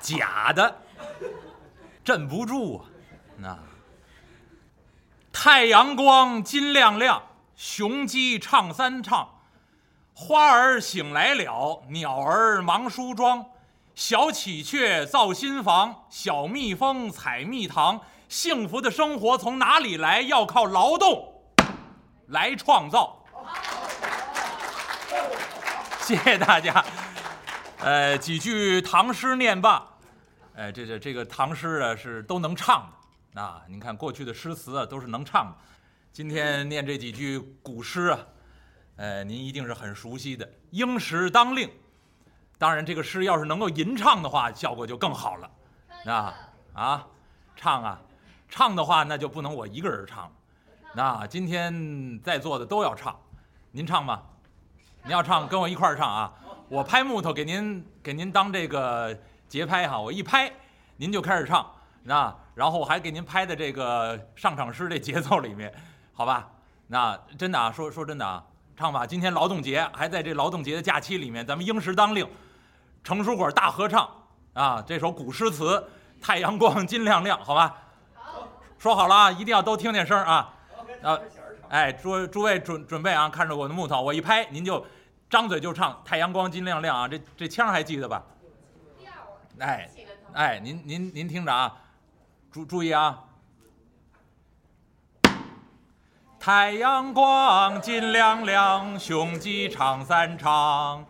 假的，镇不住啊！那太阳光金亮亮，雄鸡唱三唱，花儿醒来了，鸟儿忙梳妆，小喜鹊造新房，小蜜蜂采蜜糖。幸福的生活从哪里来？要靠劳动来创造。谢谢大家。呃，几句唐诗念罢。呃，这这这个唐诗啊，是都能唱的啊。您看过去的诗词啊，都是能唱的。今天念这几句古诗啊，呃，您一定是很熟悉的。应时当令。当然，这个诗要是能够吟唱的话，效果就更好了。啊啊，唱啊！唱的话，那就不能我一个人唱。那今天在座的都要唱，您唱吧？您要唱，跟我一块儿唱啊！我拍木头给您，给您当这个节拍哈。我一拍，您就开始唱，那然后我还给您拍的这个上场诗这节奏里面，好吧？那真的啊，说说真的啊，唱吧！今天劳动节还在这劳动节的假期里面，咱们应时当令，成书馆大合唱啊！这首古诗词《太阳光金亮亮》，好吧？好说好了啊，一定要都听见声啊！啊，哎，诸诸位准准备啊，看着我的木头，我一拍，您就张嘴就唱“太阳光金亮亮”啊！这这腔还记得吧？哎哎，您您您听着啊，注注意啊！太阳光金亮亮，雄鸡唱三唱，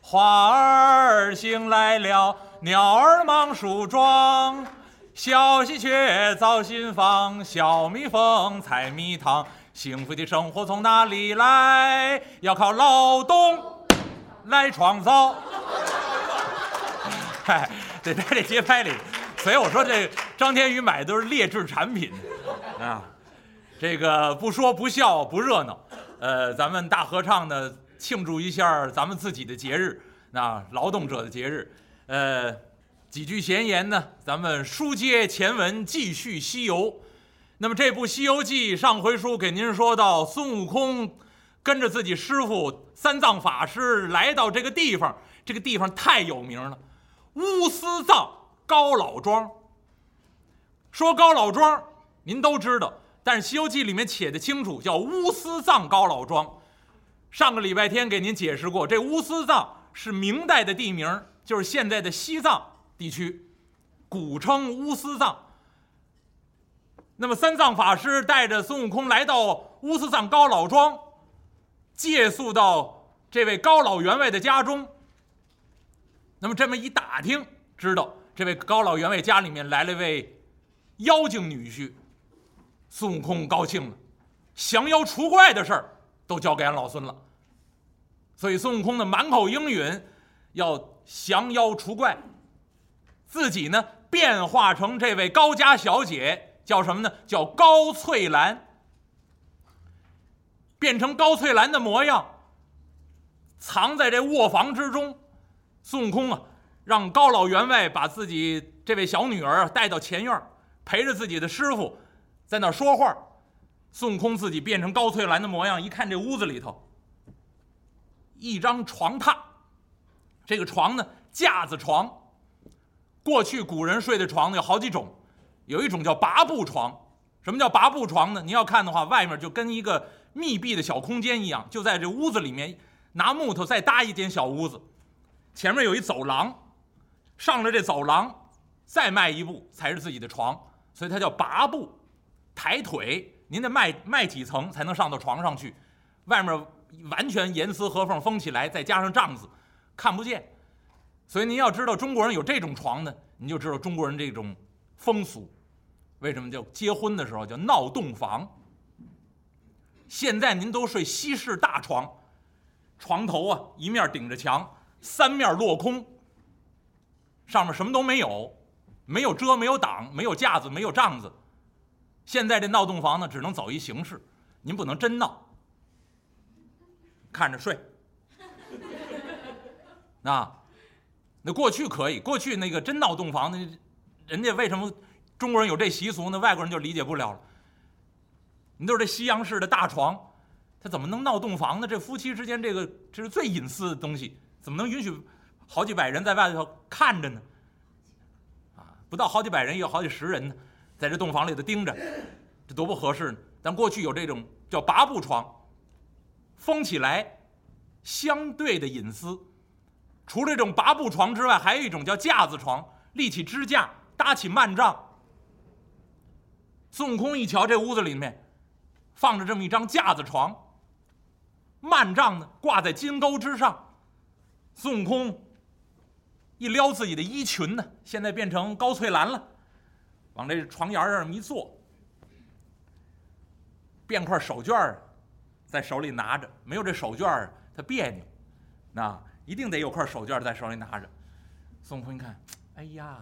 花儿醒来了，鸟儿忙梳妆。小喜鹊造新房，小蜜蜂采蜜糖。幸福的生活从哪里来？要靠劳动来创造。嗨，得在这节拍里，所以我说这张天宇买的都是劣质产品啊。这个不说不笑不热闹，呃，咱们大合唱呢，庆祝一下咱们自己的节日，那劳动者的节日，呃。几句闲言呢？咱们书接前文，继续西游。那么这部《西游记》上回书给您说到，孙悟空跟着自己师傅三藏法师来到这个地方，这个地方太有名了——乌斯藏高老庄。说高老庄，您都知道，但是《西游记》里面写的清楚，叫乌斯藏高老庄。上个礼拜天给您解释过，这乌斯藏是明代的地名，就是现在的西藏。地区，古称乌斯藏。那么三藏法师带着孙悟空来到乌斯藏高老庄，借宿到这位高老员外的家中。那么这么一打听，知道这位高老员外家里面来了位妖精女婿。孙悟空高兴了，降妖除怪的事儿都交给俺老孙了。所以孙悟空呢，满口应允，要降妖除怪。自己呢，变化成这位高家小姐，叫什么呢？叫高翠兰。变成高翠兰的模样，藏在这卧房之中。孙悟空啊，让高老员外把自己这位小女儿带到前院，陪着自己的师傅在那说话。孙悟空自己变成高翠兰的模样，一看这屋子里头，一张床榻，这个床呢，架子床。过去古人睡的床呢有好几种，有一种叫拔步床。什么叫拔步床呢？您要看的话，外面就跟一个密闭的小空间一样，就在这屋子里面拿木头再搭一间小屋子，前面有一走廊，上了这走廊再迈一步才是自己的床，所以它叫拔步，抬腿，您得迈迈几层才能上到床上去，外面完全严丝合缝封起来，再加上帐子，看不见。所以您要知道中国人有这种床呢，你就知道中国人这种风俗。为什么叫结婚的时候叫闹洞房？现在您都睡西式大床，床头啊一面顶着墙，三面落空，上面什么都没有，没有遮，没有挡，没有架子，没有帐子。现在这闹洞房呢，只能走一形式，您不能真闹，看着睡。那。那过去可以，过去那个真闹洞房，那人家为什么中国人有这习俗呢？外国人就理解不了了。你都是这西洋式的大床，他怎么能闹洞房呢？这夫妻之间这个这是最隐私的东西，怎么能允许好几百人在外头看着呢？啊，不到好几百人，也有好几十人呢，在这洞房里头盯着，这多不合适呢。但过去有这种叫八步床，封起来，相对的隐私。除了这种八步床之外，还有一种叫架子床，立起支架，搭起幔帐。孙悟空一瞧，这屋子里面放着这么一张架子床，幔帐呢挂在金钩之上。孙悟空一撩自己的衣裙呢，现在变成高翠兰了，往这床沿上一坐，变块手绢在手里拿着，没有这手绢他别扭，那一定得有块手绢在手里拿着。孙悟空一看，哎呀，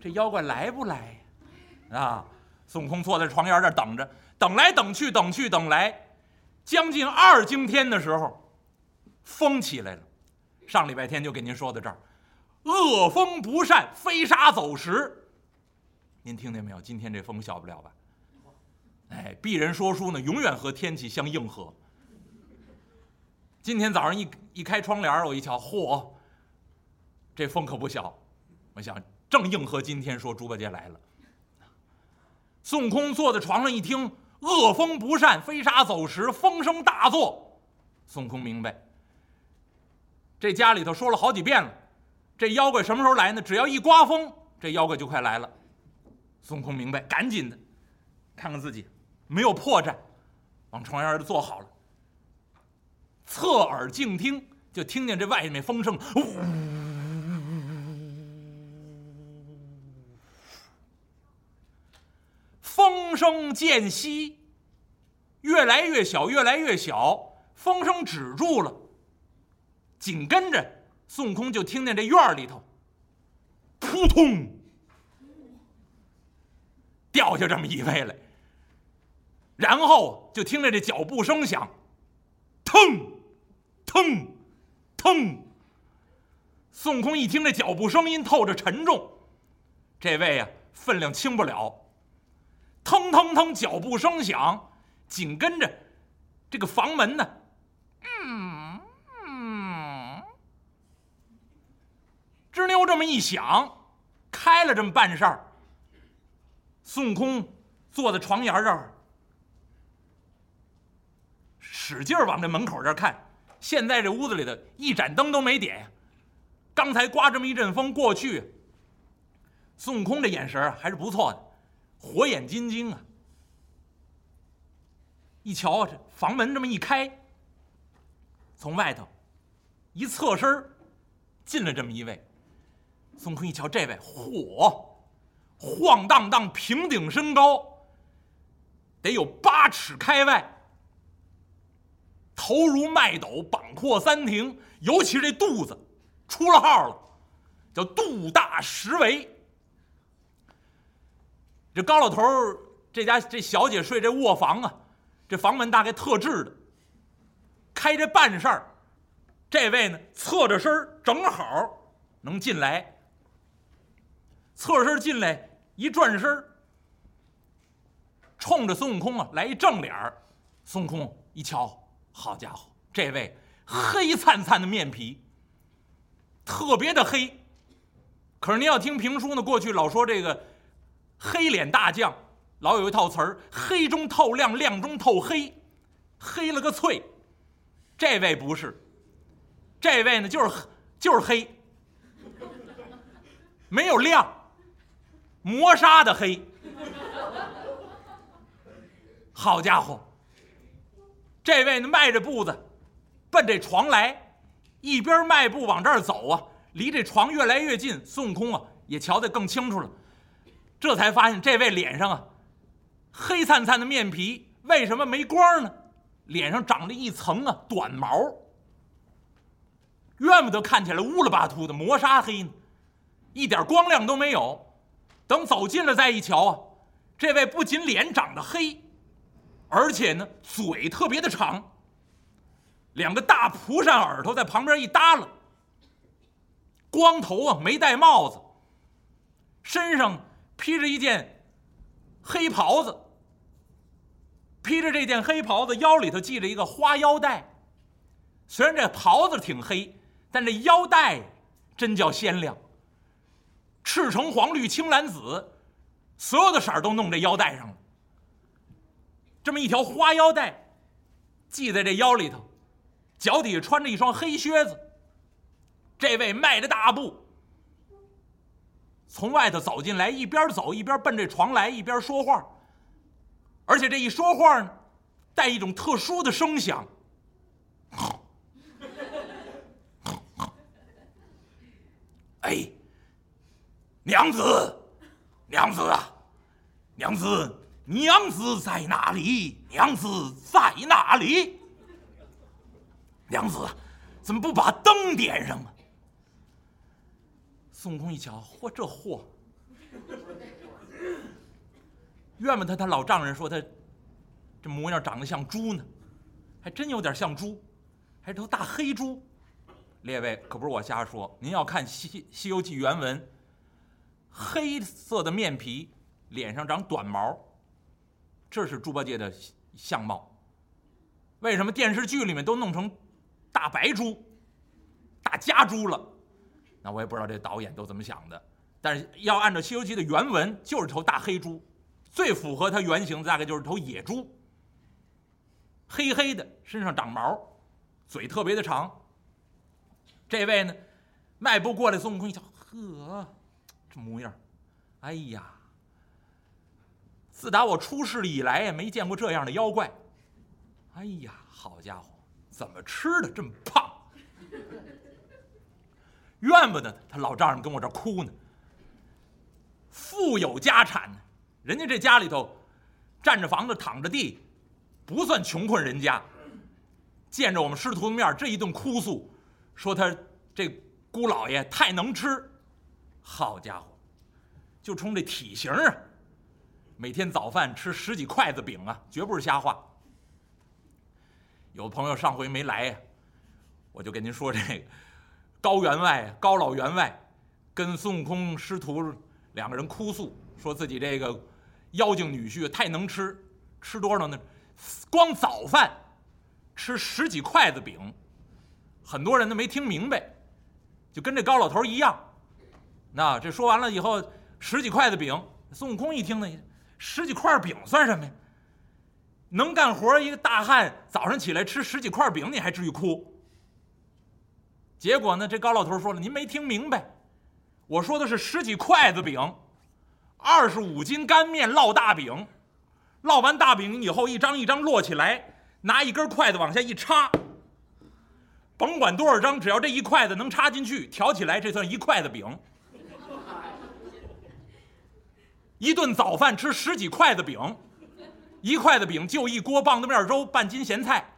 这妖怪来不来呀？啊！孙悟空坐在床沿这等着，等来等去，等去等来，将近二更天的时候，风起来了。上礼拜天就给您说到这儿，恶风不善，飞沙走石。您听见没有？今天这风小不了吧？哎，鄙人说书呢，永远和天气相应和。今天早上一一开窗帘我一瞧，嚯，这风可不小。我想正应和今天说猪八戒来了。孙悟空坐在床上一听，恶风不善，飞沙走石，风声大作。孙悟空明白，这家里头说了好几遍了，这妖怪什么时候来呢？只要一刮风，这妖怪就快来了。孙悟空明白，赶紧的，看看自己没有破绽，往床沿儿坐好了，侧耳静听，就听见这外面风声，呜。风声渐息，越来越小，越来越小，风声止住了。紧跟着，孙悟空就听见这院里头，扑通，掉下这么一位来。然后就听着这脚步声响，腾，腾，腾。孙悟空一听这脚步声音透着沉重，这位啊，分量轻不了。腾腾腾，脚步声响，紧跟着，这个房门呢，嗯，吱扭这么一响，开了这么半扇儿。孙悟空坐在床沿这儿，使劲往这门口这儿看。现在这屋子里的一盏灯都没点，刚才刮这么一阵风过去，孙悟空这眼神还是不错的。火眼金睛啊！一瞧，这房门这么一开，从外头一侧身进了这么一位。孙悟空一瞧，这位嚯，晃荡荡，平顶身高，得有八尺开外，头如麦斗，膀阔三庭，尤其是这肚子出了号了，叫肚大十围。这高老头儿，这家这小姐睡这卧房啊，这房门大概特制的，开这半扇儿，这位呢侧着身正好能进来。侧身进来一转身冲着孙悟空啊来一正脸儿。孙悟空一瞧，好家伙，这位黑灿灿的面皮，特别的黑。可是您要听评书呢，过去老说这个。黑脸大将，老有一套词儿：黑中透亮，亮中透黑，黑了个脆。这位不是，这位呢就是就是黑，没有亮，磨砂的黑。好家伙，这位呢迈着步子奔这床来，一边迈步往这儿走啊，离这床越来越近。孙悟空啊也瞧得更清楚了。这才发现这位脸上啊，黑灿灿的面皮为什么没光呢？脸上长着一层啊短毛，怨不得看起来乌了巴秃的磨砂黑呢，一点光亮都没有。等走近了再一瞧啊，这位不仅脸长得黑，而且呢嘴特别的长，两个大蒲扇耳朵在旁边一耷拉，光头啊没戴帽子，身上。披着一件黑袍子，披着这件黑袍子，腰里头系着一个花腰带。虽然这袍子挺黑，但这腰带真叫鲜亮。赤橙黄绿青蓝紫，所有的色儿都弄这腰带上了。这么一条花腰带，系在这腰里头，脚底下穿着一双黑靴子。这位迈着大步，从外头走进来，一边走一边奔这床来，一边说话。而且这一说话呢，带一种特殊的声响。哎，娘子，娘子啊，娘子，娘子在哪里？娘子在哪里？娘子，怎么不把灯点上啊？孙悟空一瞧，嚯，这货！怨不得他老丈人说他这模样长得像猪呢，还真有点像猪，还是头大黑猪。列位可不是我瞎说，您要看《西西游记》原文，黑色的面皮，脸上长短毛，这是猪八戒的相貌。为什么电视剧里面都弄成大白猪、大家猪了？那我也不知道这导演都怎么想的。但是要按照《西游记》的原文，就是头大黑猪，最符合它原型大概就是头野猪，黑黑的，身上长毛，嘴特别的长。这位呢，迈步过来，孙悟空一瞧，呵，这模样，哎呀，自打我出世以来也没见过这样的妖怪。哎呀，好家伙，怎么吃的这么胖？怨不得他老丈人跟我这哭呢。富有家产，人家这家里头，占着房子躺着地，不算穷困人家。见着我们师徒的面，这一顿哭诉。说他这姑老爷太能吃，好家伙，就冲这体型啊，每天早饭吃十几筷子饼啊，绝不是瞎话。有朋友上回没来呀，我就跟您说这个高员外、高老员外跟孙悟空师徒两个人哭诉，说自己这个妖精女婿太能吃，吃多少呢？光早饭吃十几筷子饼。很多人都没听明白，就跟这高老头一样。那这说完了以后，十几筷子饼，孙悟空一听呢，十几块饼算什么呀？能干活一个大汉，早上起来吃十几块饼，你还至于哭？结果呢，这高老头说了：“您没听明白，我说的是十几筷子饼，二十五斤干面烙大饼，烙完大饼以后，一张一张摞起来，拿一根筷子往下一插。”甭管多少张，只要这一筷子能插进去，挑起来，这算一筷子饼。一顿早饭吃十几筷子饼，一筷子饼就一锅棒子面粥，半斤咸菜，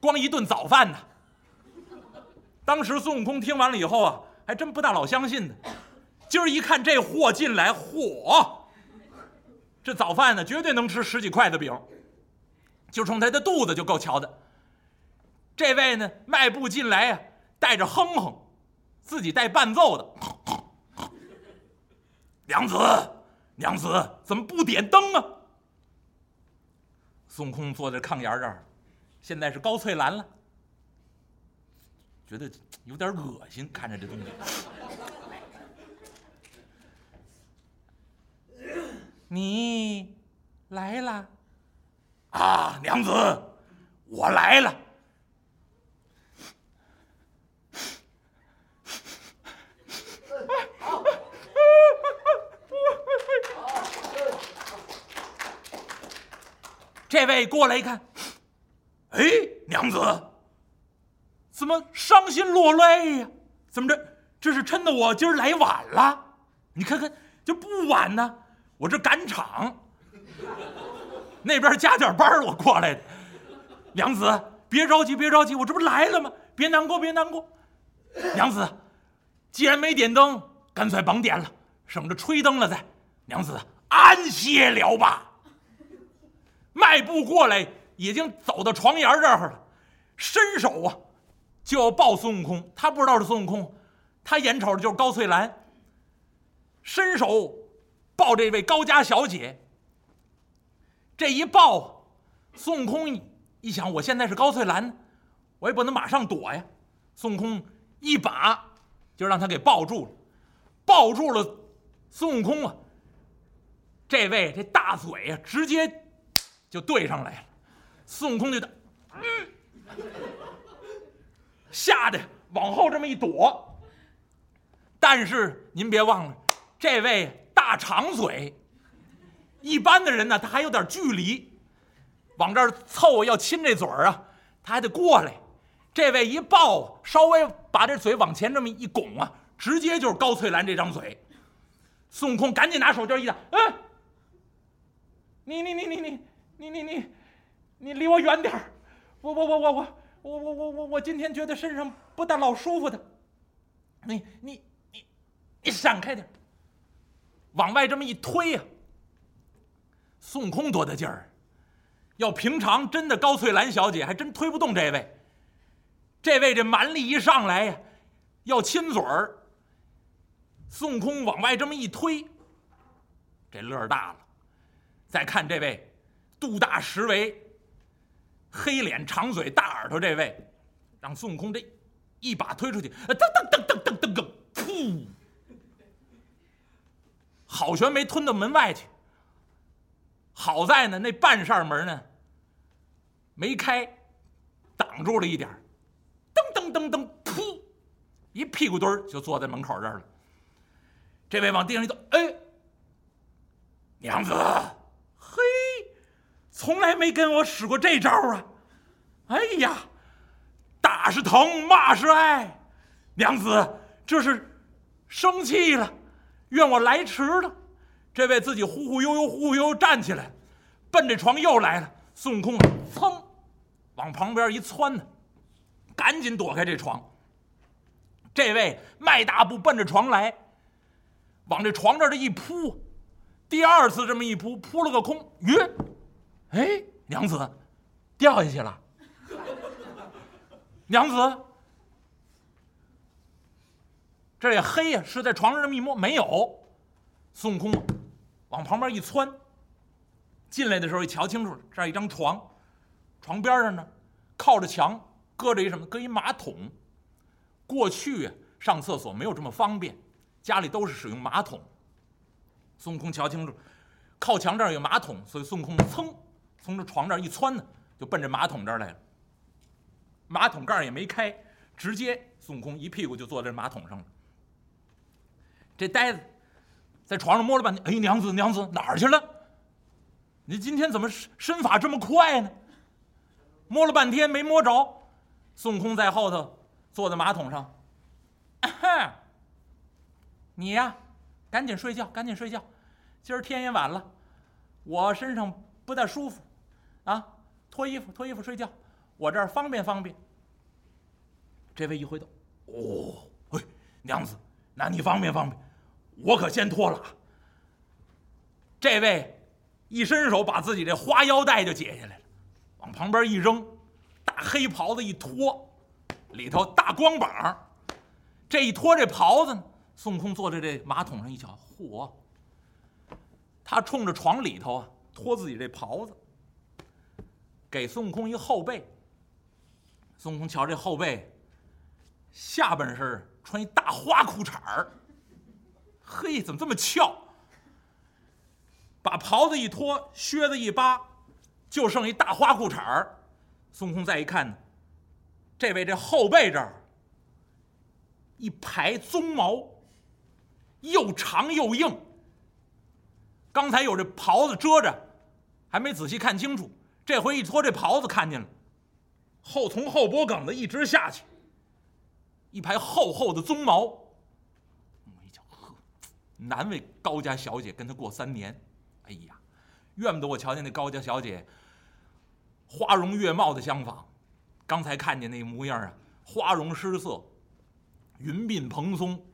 光一顿早饭呢。当时孙悟空听完了以后啊，还真不大老相信呢。今儿一看这货进来，嚯，这早饭呢绝对能吃十几筷子饼，就冲他的肚子就够瞧的。这位呢，迈步进来呀，带着哼哼，自己带伴奏的。娘子，娘子，怎么不点灯啊？孙悟空坐在炕沿这儿，现在是高翠兰了，觉得有点恶心，看着这东西。你来了啊，娘子，我来了。这位过来一看，哎，娘子，怎么伤心落泪呀？怎么着？这是趁得我今儿来晚了？你看看，这不晚呢，我这赶场，那边加点班我过来的。娘子，别着急，别着急，我这不来了吗？别难过，别难过。娘子，既然没点灯，干脆甭点了，省着吹灯了再。娘子，安歇了吧。迈步过来，已经走到床沿这儿了，伸手啊，就要抱孙悟空。他不知道是孙悟空，他眼瞅着就是高翠兰。伸手抱这位高家小姐。这一抱，孙悟空一想，我现在是高翠兰，我也不能马上躲呀。孙悟空一把就让他给抱住了，抱住了孙悟空啊。这位这大嘴呀，直接就对上来了。孙悟空就打，嗯，吓得往后这么一躲。但是您别忘了，这位大长嘴，一般的人呢，他还有点距离，往这儿凑要亲这嘴儿啊，他还得过来。这位一抱，稍微把这嘴往前这么一拱啊，直接就是高翠兰这张嘴。孙悟空赶紧拿手绢一挡，嗯，你你你你你你你你你离我远点儿！我我我我我我我我我我今天觉得身上不大老舒服的，你你。你你闪开点儿，往外这么一推呀。孙悟空多大劲儿？要平常真的高翠兰小姐还真推不动这位。这位这蛮力一上来呀，要亲嘴儿。孙悟空往外这么一推，这乐儿大了。再看这位肚大十围、黑脸长嘴大耳朵这位，让孙悟空这一把推出去，噔噔噔噔噔噔噔，噗！好悬没吞到门外去。好在呢，那半扇门呢没开，挡住了一点噔噔噔噔，噗，一屁股墩儿就坐在门口这儿了。这位往地上一坐，哎，娘子，从来没跟我使过这招啊！哎呀，打是疼，骂是爱，娘子这是生气了。怨我来迟了，这位自己忽忽悠悠、忽忽悠悠站起来，奔这床又来了。孙悟空噌，往旁边一窜呢，赶紧躲开这床。这位迈大步奔着床来，往这床这儿的一扑，第二次这么一扑，扑了个空。晕，哎，娘子掉下去了，娘子。这也黑呀，是在床上这么一摸，没有。孙悟空往旁边一窜，进来的时候一瞧清楚，这儿一张床，床边上呢靠着墙搁着一什么？搁一马桶。过去上厕所没有这么方便，家里都是使用马桶。孙悟空瞧清楚，靠墙这儿有马桶，所以孙悟空噌从这床这儿一窜呢，就奔着马桶这儿来了。马桶盖也没开，直接孙悟空一屁股就坐在马桶上了。这呆子在床上摸了半天，哎，娘子，娘子哪儿去了？你今天怎么身法这么快呢？摸了半天没摸着。孙悟空在后头坐在马桶上，你呀，赶紧睡觉，赶紧睡觉。今儿天也晚了，我身上不大舒服，啊，脱衣服，脱衣服睡觉。我这儿方便方便。这位一回头，哦，喂，娘子。那你方便方便，我可先脱了。这位一伸手把自己这花腰带就解下来了，往旁边一扔，大黑袍子一脱，里头大光膀。这一脱这袍子呢，孙悟空坐在这马桶上一瞧，嚯！他冲着床里头啊脱自己这袍子，给孙悟空一后背。孙悟空瞧这后背，下半身穿一大花裤衩儿，嘿，怎么这么翘？把袍子一脱，靴子一扒，就剩一大花裤衩儿。孙悟空再一看呢，这位这后背这儿一排鬃毛，又长又硬。刚才有这袍子遮着，还没仔细看清楚。这回一脱这袍子，看见了，后从后脖梗子一直下去。一排厚厚的鬃毛，我一瞧，呵，难为高家小姐跟他过三年。哎呀，怨不得我瞧见那高家小姐花容月貌的相仿，刚才看见那模样啊，花容失色，云鬓蓬松，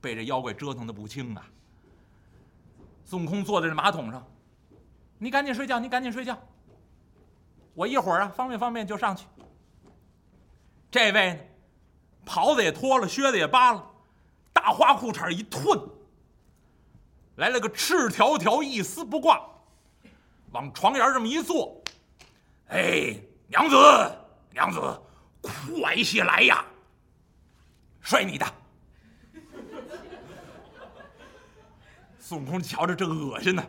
被这妖怪折腾的不轻啊。孙悟空坐在这马桶上，你赶紧睡觉，你赶紧睡觉，我一会儿啊方便方便就上去。这位呢？袍子也脱了，靴子也扒了，大花裤衩一褪，来了个赤条条一丝不挂，往床沿这么一坐，哎，娘子，娘子，快些来呀！摔你的！孙悟空瞧着这恶心呢。